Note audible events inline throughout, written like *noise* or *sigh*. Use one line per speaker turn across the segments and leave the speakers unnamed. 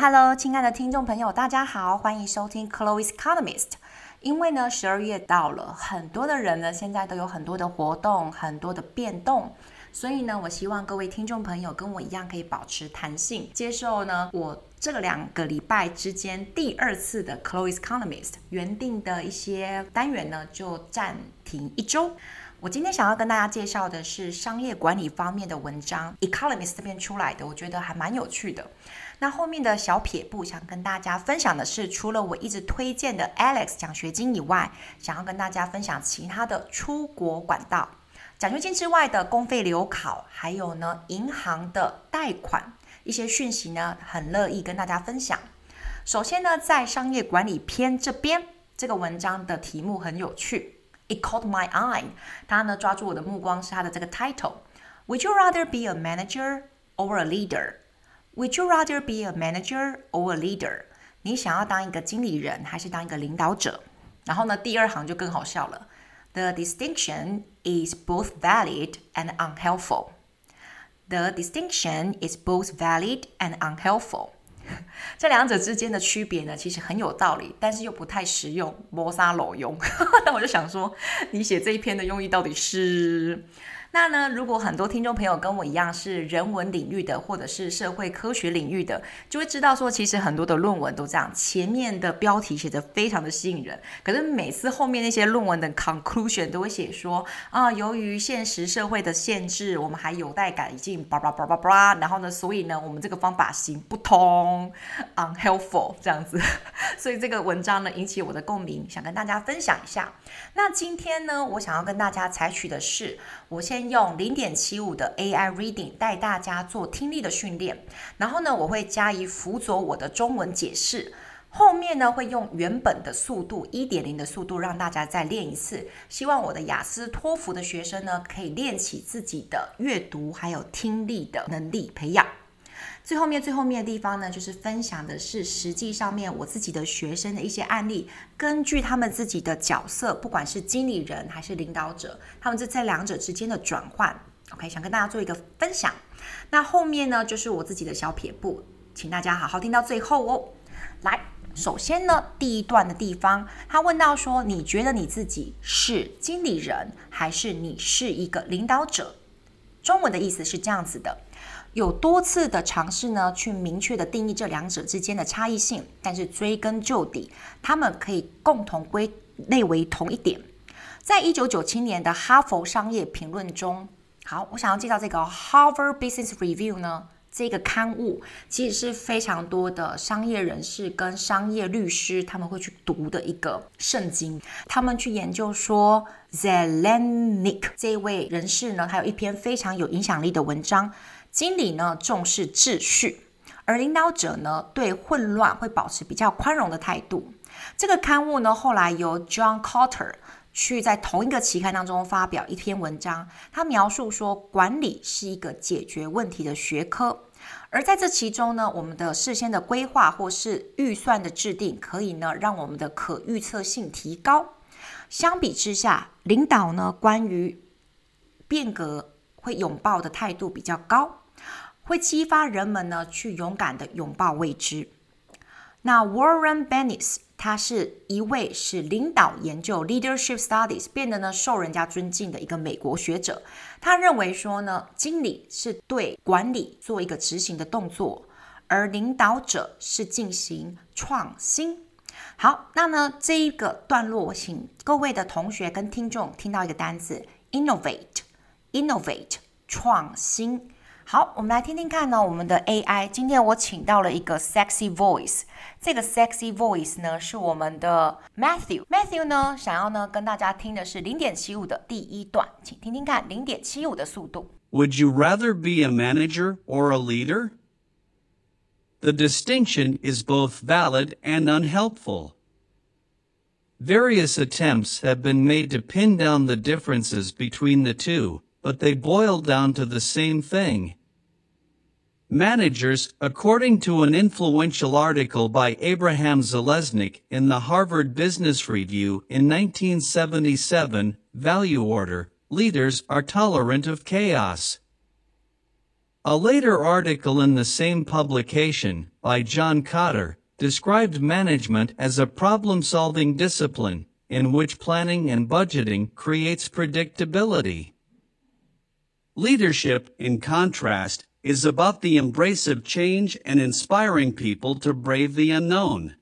Hello，亲爱的听众朋友，大家好，欢迎收听 Chloe's Economist。因为呢，十二月到了，很多的人呢，现在都有很多的活动，很多的变动，所以呢，我希望各位听众朋友跟我一样，可以保持弹性，接受呢，我这两个礼拜之间第二次的 Chloe Economist 原定的一些单元呢，就暂停一周。我今天想要跟大家介绍的是商业管理方面的文章，Economist 这边出来的，我觉得还蛮有趣的。那后面的小撇步想跟大家分享的是，除了我一直推荐的 Alex 奖学金以外，想要跟大家分享其他的出国管道。奖学金之外的公费留考，还有呢银行的贷款一些讯息呢，很乐意跟大家分享。首先呢，在商业管理篇这边，这个文章的题目很有趣。It caught my eye，它呢抓住我的目光是它的这个 title。Would you rather be a manager or a leader? Would you rather be a manager or a leader? 你想要当一个经理人还是当一个领导者？然后呢，第二行就更好笑了。The distinction is both valid and unhelpful. The distinction is both valid and unhelpful. *laughs* 这两者之间的区别呢，其实很有道理，但是又不太实用，磨砂裸用。*laughs* 那我就想说，你写这一篇的用意到底是？那呢，如果很多听众朋友跟我一样是人文领域的，或者是社会科学领域的，就会知道说，其实很多的论文都这样，前面的标题写的非常的吸引人，可是每次后面那些论文的 conclusion 都会写说啊，由于现实社会的限制，我们还有待改进，叭叭叭叭叭，然后呢，所以呢，我们这个方法行不通，unhelpful 这样子，所以这个文章呢引起我的共鸣，想跟大家分享一下。那今天呢，我想要跟大家采取的是，我先。用零点七五的 AI Reading 带大家做听力的训练，然后呢，我会加以辅佐我的中文解释，后面呢会用原本的速度一点零的速度让大家再练一次，希望我的雅思托福的学生呢可以练起自己的阅读还有听力的能力培养。最后面最后面的地方呢，就是分享的是实际上面我自己的学生的一些案例，根据他们自己的角色，不管是经理人还是领导者，他们这在两者之间的转换，OK，想跟大家做一个分享。那后面呢，就是我自己的小撇步，请大家好好听到最后哦。来，首先呢，第一段的地方，他问到说，你觉得你自己是经理人，还是你是一个领导者？中文的意思是这样子的。有多次的尝试呢，去明确的定义这两者之间的差异性，但是追根究底，他们可以共同归类为同一点。在一九九七年的哈佛商业评论中，好，我想要介绍这个 Harvard Business Review 呢，这个刊物其实是非常多的商业人士跟商业律师他们会去读的一个圣经。他们去研究说，Zelenick 这位人士呢，他有一篇非常有影响力的文章。经理呢，重视秩序，而领导者呢，对混乱会保持比较宽容的态度。这个刊物呢，后来由 John Kotter 去在同一个期刊当中发表一篇文章，他描述说，管理是一个解决问题的学科，而在这其中呢，我们的事先的规划或是预算的制定，可以呢，让我们的可预测性提高。相比之下，领导呢，关于变革会拥抱的态度比较高。会激发人们呢去勇敢地拥抱未知。那 Warren Bennis 他是一位是领导研究 Leadership Studies 变得呢受人家尊敬的一个美国学者。他认为说呢，经理是对管理做一个执行的动作，而领导者是进行创新。好，那呢这一个段落，我请各位的同学跟听众听到一个单词：innovate，innovate，创新。好，我们来听听看呢。我们的 AI 今天我请到了一个 sexy voice，这个 sexy voice 呢是我们的 Matthew。Matthew 呢想要呢跟大家听的是零点七五的第一段，请听听看零点七五的速度。
Would you rather be a manager or a leader? The distinction is both valid and unhelpful. Various attempts have been made to pin down the differences between the two, but they boil down to the same thing. Managers, according to an influential article by Abraham Zalesnik in the Harvard Business Review in 1977, value order, leaders are tolerant of chaos. A later article in the same publication, by John Cotter, described management as a problem-solving discipline, in which planning and budgeting creates predictability. Leadership, in contrast, is about the embrace of change and inspiring people to brave the unknown.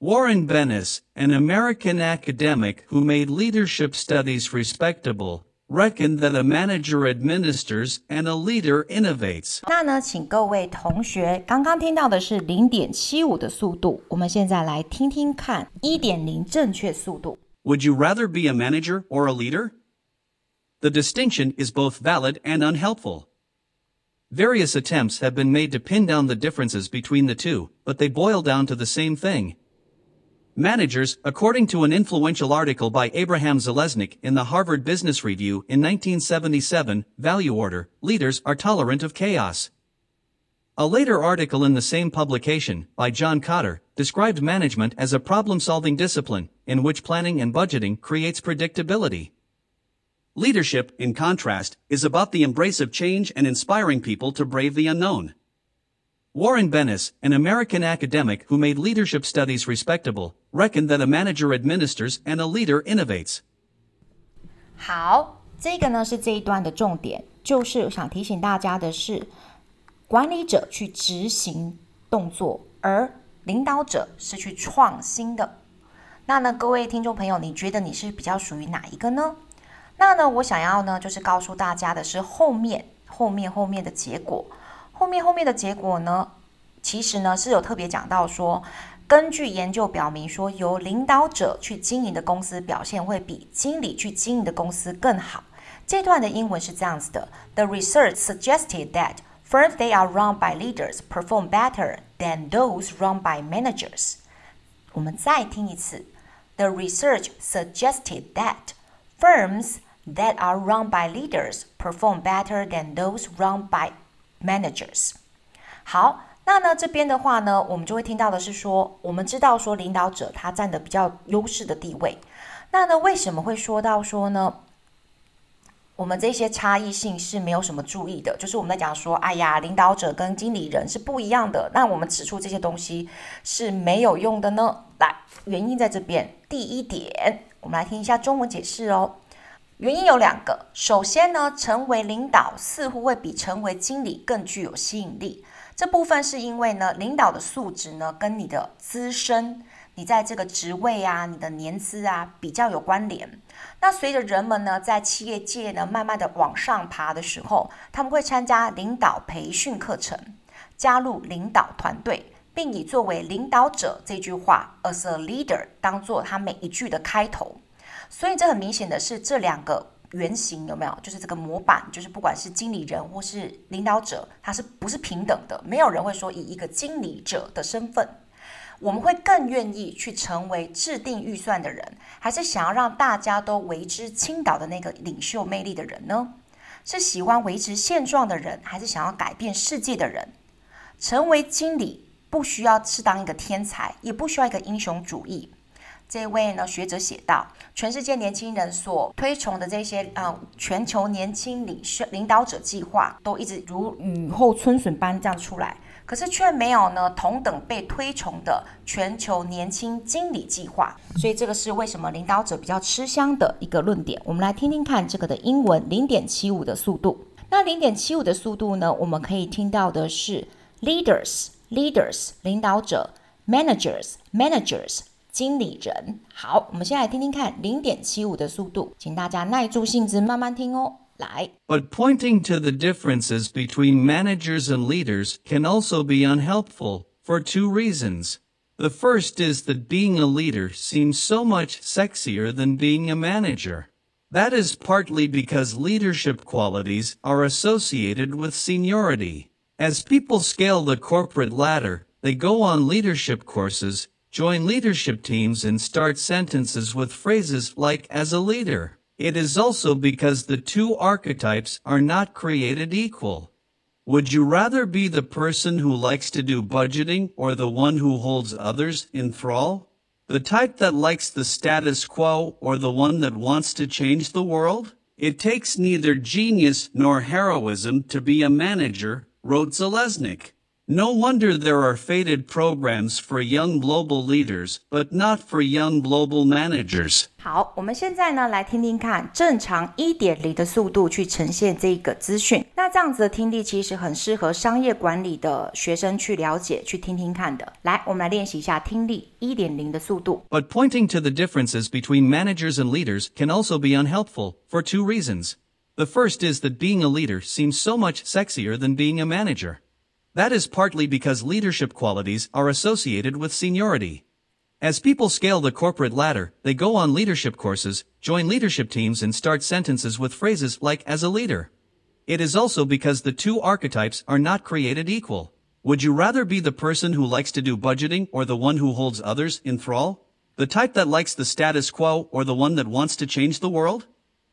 Warren Bennis, an American academic who made leadership studies respectable, reckoned that a manager administers and a leader innovates.
那呢，请各位同学，刚刚听到的是零点七五的速度，我们现在来听听看一点零正确速度。
Would you rather be a manager or a leader? The distinction is both valid and unhelpful. Various attempts have been made to pin down the differences between the two, but they boil down to the same thing. Managers, according to an influential article by Abraham Zalesnik in the Harvard Business Review in 1977, value order, leaders are tolerant of chaos. A later article in the same publication, by John Cotter, described management as a problem-solving discipline, in which planning and budgeting creates predictability. Leadership, in contrast, is about the embrace of change and inspiring people to brave the unknown. Warren Bennis, an American academic who made leadership studies respectable, reckoned that a manager administers and a leader innovates.
好，这个呢是这一段的重点，就是想提醒大家的是，管理者去执行动作，而领导者是去创新的。那呢，各位听众朋友，你觉得你是比较属于哪一个呢？ 那呢，我想要呢，就是告诉大家的是后面、后面、后面的结果。后面后面的结果呢，其实呢是有特别讲到说，根据研究表明说，由领导者去经营的公司表现会比经理去经营的公司更好。这段的英文是这样子的：The research suggested that firms they are run by leaders perform better than those run by managers。我们再听一次：The research suggested that firms that are run by leaders perform better than those run by managers。好，那呢这边的话呢，我们就会听到的是说，我们知道说领导者他占的比较优势的地位。那呢为什么会说到说呢？我们这些差异性是没有什么注意的，就是我们在讲说，哎呀，领导者跟经理人是不一样的。那我们指出这些东西是没有用的呢？来，原因在这边。第一点，我们来听一下中文解释哦。原因有两个，首先呢，成为领导似乎会比成为经理更具有吸引力。这部分是因为呢，领导的素质呢，跟你的资深，你在这个职位啊，你的年资啊，比较有关联。那随着人们呢，在企业界呢，慢慢的往上爬的时候，他们会参加领导培训课程，加入领导团队，并以作为领导者这句话，as a leader，当做他每一句的开头。所以这很明显的是，这两个原型有没有？就是这个模板，就是不管是经理人或是领导者，他是不是平等的？没有人会说以一个经理者的身份，我们会更愿意去成为制定预算的人，还是想要让大家都为之倾倒的那个领袖魅力的人呢？是喜欢维持现状的人，还是想要改变世界的人？成为经理不需要是当一个天才，也不需要一个英雄主义。这位呢学者写道，全世界年轻人所推崇的这些啊、全球年轻领袖领导者计划，都一直如雨后春笋般这样出来，可是却没有呢同等被推崇的全球年轻经理计划。所以这个是为什么领导者比较吃香的一个论点。我们来听听看这个的英文零点七五的速度。那零点七五的速度呢，我们可以听到的是 leaders leaders 领导者，managers managers。经理人，好，我们先来听听看零点七五的速度，请大家耐住性子慢慢听哦。来，
But pointing to the differences between managers and leaders can also be unhelpful for two reasons. The first is that being a leader seems so much sexier than being a manager. That is partly because leadership qualities are associated with seniority. As people scale the corporate ladder, they go on leadership courses Join leadership teams and start sentences with phrases like as a leader. It is also because the two archetypes are not created equal. Would you rather be the person who likes to do budgeting or the one who holds others in thrall? The type that likes the status quo or the one that wants to change the world? It takes neither genius nor heroism to be a manager, wrote Zeleznik. No wonder there are fated programs for young global leaders, but not for young global managers.
好，我们现在呢来听听看正常一点零的速度去呈现这个资讯。那这样子的听力其实很适合商业管理的学生去了解、去听听看的。来，我们来练习一下听力一点零的速度。
But pointing to the differences between managers and leaders can also be unhelpful for two reasons. The first is that being a leader seems so much sexier than being a manager. That is partly because leadership qualities are associated with seniority. As people scale the corporate ladder, they go on leadership courses, join leadership teams and start sentences with phrases like as a leader. It is also because the two archetypes are not created equal. Would you rather be the person who likes to do budgeting or the one who holds others in thrall? The type that likes the status quo or the one that wants to change the world?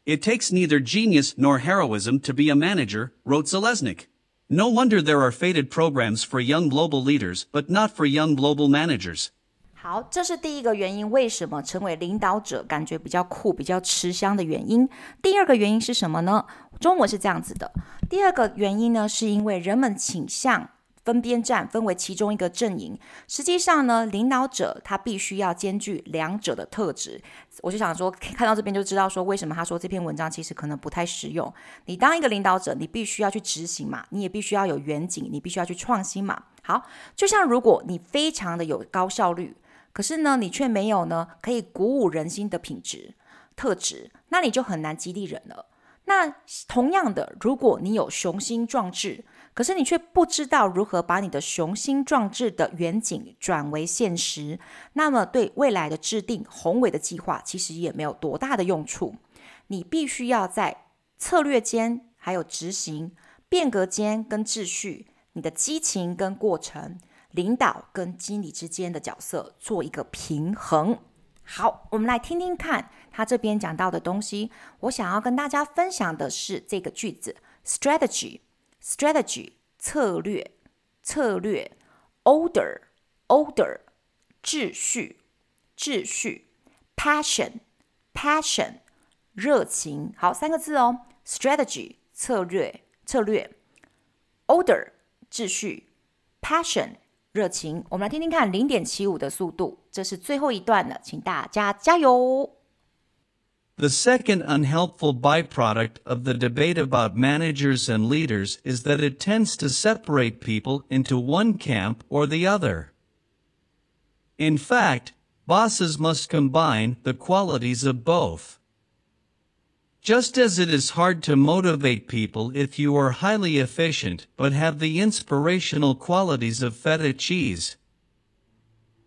It takes neither genius nor heroism to be a manager, wrote Zeleznik. No wonder there are fated programs for young global leaders, but not for young global managers.
好，这是第一个原因，为什么成为领导者感觉比较酷、比较吃香的原因。第二个原因是什么呢？中文是这样子的。第二个原因呢，是因为人们倾向。 分边站，分为其中一个阵营。实际上呢，领导者他必须要兼具两者的特质。我就想说，看到这边就知道说，为什么他说这篇文章其实可能不太实用。你当一个领导者，你必须要去执行嘛，你也必须要有远景，你必须要去创新嘛。好，就像如果你非常的有高效率，可是呢，你却没有呢可以鼓舞人心的品质特质，那你就很难激励人了。那同样的，如果你有雄心壮志，可是你却不知道如何把你的雄心壮志的远景转为现实，那么对未来的制定宏伟的计划，其实也没有多大的用处。你必须要在策略间，还有执行变革间跟秩序，你的激情跟过程，领导跟经理之间的角色做一个平衡。好，我们来听听看他这边讲到的东西。我想要跟大家分享的是这个句子：strategy。Strategy 策略，策略；order order 秩序，秩序；passion passion 热情。好，三个字哦。Strategy 策略，策略；order 秩序；passion 热情。我们来听听看零点七五的速度，这是最后一段了，请大家加油。
The second unhelpful byproduct of the debate about managers and leaders is that it tends to separate people into one camp or the other. In fact, bosses must combine the qualities of both. Just as it is hard to motivate people if you are highly efficient but have the inspirational qualities of feta cheese,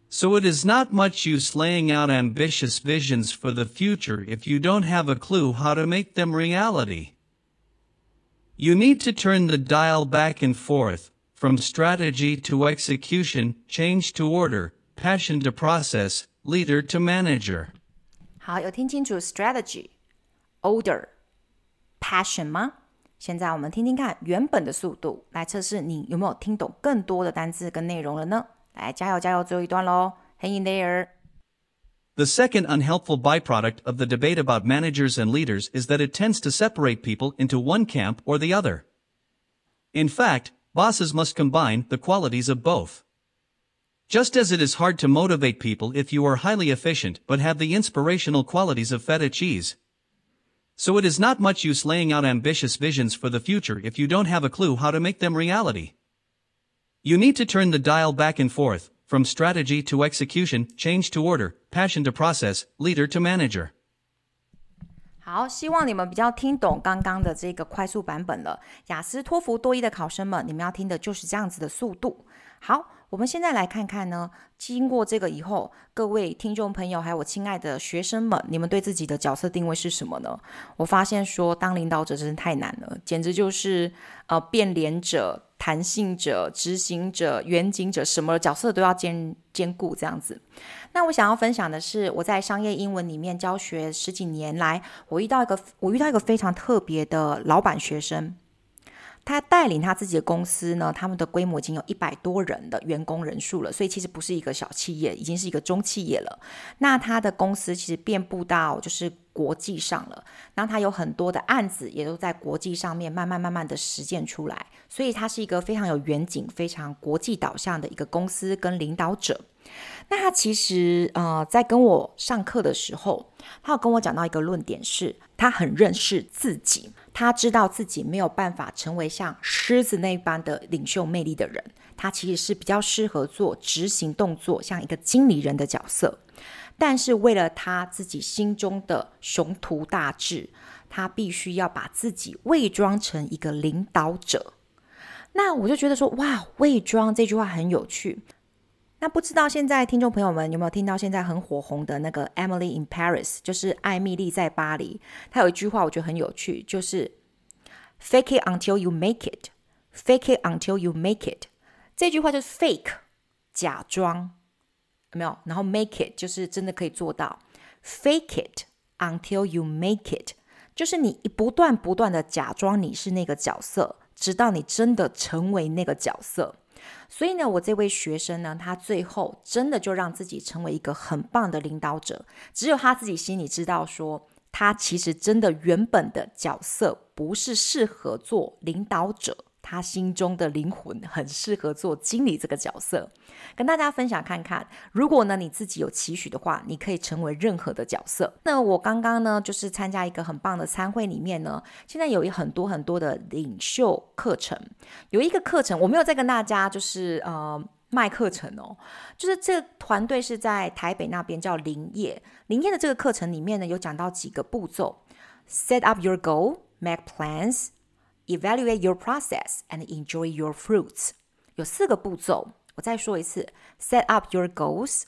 so it is not much use laying out ambitious visions for the future if you don't have a clue how to make them reality. You need to turn the dial back and forth, from strategy to execution, change to order, passion to process, leader to manager.
好，有听清楚 strategy, order, passion 吗？现在我们听听看原本的速度，来测试你有没有听懂更多的单字跟内容了呢？来，加油加油，最后一段喽！Hang in there.
The second unhelpful byproduct of the debate about managers and leaders is that it tends to separate people into one camp or the other. In fact, bosses must combine the qualities of both. Just as it is hard to motivate people if you are highly efficient but have the inspirational qualities of feta cheese. So it is not much use laying out ambitious visions for the future if you don't have a clue how to make them reality. You need to turn the dial back and forth, from strategy to execution, change to order, passion to process, leader to manager.
好，希望你们比较听懂刚刚的这个快速版本了。雅思、托福、多益的考生们，你们要听的就是这样子的速度。好。 我们现在来看看呢，经过这个以后，各位听众朋友，还有我亲爱的学生们，你们对自己的角色定位是什么呢？我发现说，当领导者真是太难了，简直就是呃，变脸者、弹性者、执行者、远景者，什么角色都要兼兼顾这样子。那我想要分享的是，我在商业英文里面教学十几年来，我遇到一个我遇到一个非常特别的老板学生。他带领他自己的公司呢，他们的规模已经有一百多人的员工人数了，所以其实不是一个小企业，已经是一个中企业了。那他的公司其实遍布到就是国际上了，那他有很多的案子也都在国际上面慢慢慢慢的实践出来，所以他是一个非常有远景、非常国际导向的一个公司跟领导者。那他其实呃，在跟我上课的时候，他有跟我讲到一个论点是，他很认识自己，他知道自己没有办法成为像狮子那般的领袖魅力的人，他其实是比较适合做执行动作，像一个经理人的角色。但是为了他自己心中的雄图大志，他必须要把自己伪装成一个领导者。那我就觉得说，哇，伪装这句话很有趣。那不知道现在听众朋友们有没有听到现在很火红的那个《Emily in Paris》，就是艾米丽在巴黎。她有一句话我觉得很有趣，就是 “Fake it until you make it, fake it until you make it”。这句话就是 “fake” 假装，有没有？然后 “make it” 就是真的可以做到。“Fake it until you make it”，就是你不断不断的假装你是那个角色，直到你真的成为那个角色。所以呢，我这位学生呢，他最后真的就让自己成为一个很棒的领导者。只有他自己心里知道说，他其实真的原本的角色不是适合做领导者。他心中的灵魂很适合做经理这个角色，跟大家分享看看。如果呢你自己有期许的话，你可以成为任何的角色。那我刚刚呢就是参加一个很棒的餐会，里面呢现在有一很多很多的领袖课程，有一个课程我没有再跟大家就是呃卖课程哦，就是这团队是在台北那边叫林业，林业的这个课程里面呢有讲到几个步骤：set up your goal, make plans。Evaluate your process and enjoy your fruits。有四个步骤，我再说一次：Set up your goals,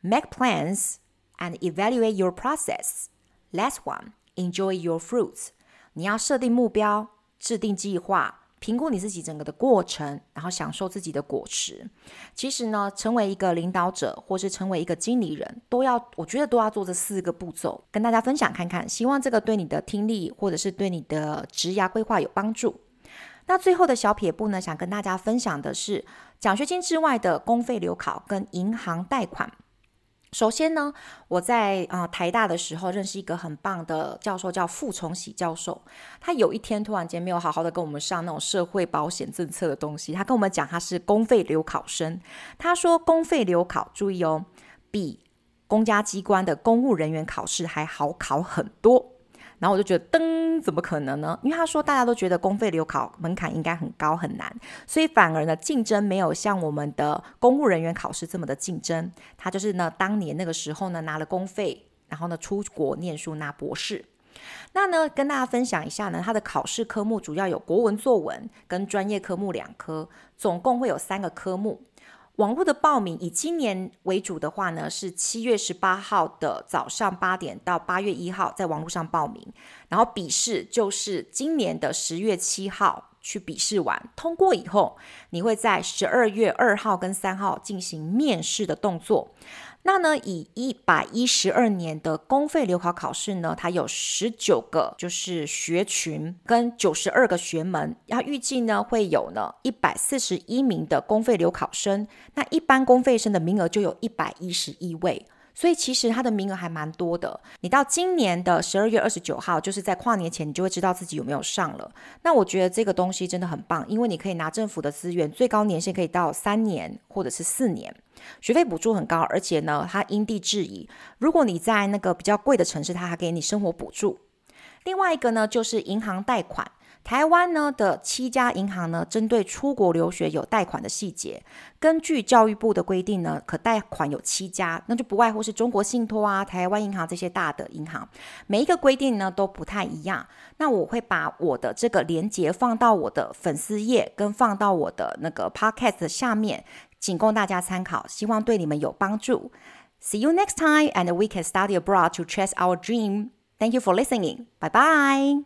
make plans, and evaluate your process. Last one, enjoy your fruits。你要设定目标，制定计划。 评估你自己整个的过程，然后享受自己的果实。其实呢，成为一个领导者，或是成为一个经理人，都要，我觉得都要做这四个步骤，跟大家分享看看。希望这个对你的听力，或者是对你的职涯规划有帮助。那最后的小撇步呢，想跟大家分享的是，奖学金之外的公费留考跟银行贷款。首先呢，我在啊、台大的时候认识一个很棒的教授，叫傅崇禧教授。他有一天突然间没有好好的跟我们上那种社会保险政策的东西，他跟我们讲他是公费留考生。他说公费留考，注意哦，比公家机关的公务人员考试还好考很多。然后我就觉得，噔，怎么可能呢？因为他说大家都觉得公费留考门槛应该很高很难，所以反而呢竞争没有像我们的公务人员考试这么的竞争。他就是呢当年那个时候呢拿了公费，然后呢出国念书拿博士。那呢跟大家分享一下呢，他的考试科目主要有国文作文跟专业科目两科，总共会有三个科目。网络的报名以今年为主的话呢，是七月十八号的早上八点到八月一号在网络上报名，然后笔试就是今年的十月七号去笔试完，通过以后，你会在十二月二号跟三号进行面试的动作。那呢，以一百一十二年的公费留考考试呢，它有十九个就是学群跟九十二个学门，要预计呢会有呢一百四十一名的公费留考生，那一般公费生的名额就有一百一十一位。所以其实它的名额还蛮多的。你到今年的十二月二十九号，就是在跨年前，你就会知道自己有没有上了。那我觉得这个东西真的很棒，因为你可以拿政府的资源，最高年限可以到三年或者是四年，学费补助很高，而且呢，它因地制宜。如果你在那个比较贵的城市，它还给你生活补助。另外一个呢，就是银行贷款。台湾呢的七家银行呢，针对出国留学有贷款的细节。根据教育部的规定呢，可贷款有七家，那就不外乎是中国信托啊、台湾银行这些大的银行。每一个规定呢都不太一样。那我会把我的这个连接放到我的粉丝页，跟放到我的那个 podcast 下面，仅供大家参考，希望对你们有帮助。See you next time, and we can study abroad to chase our dream. Thank you for listening. Bye bye.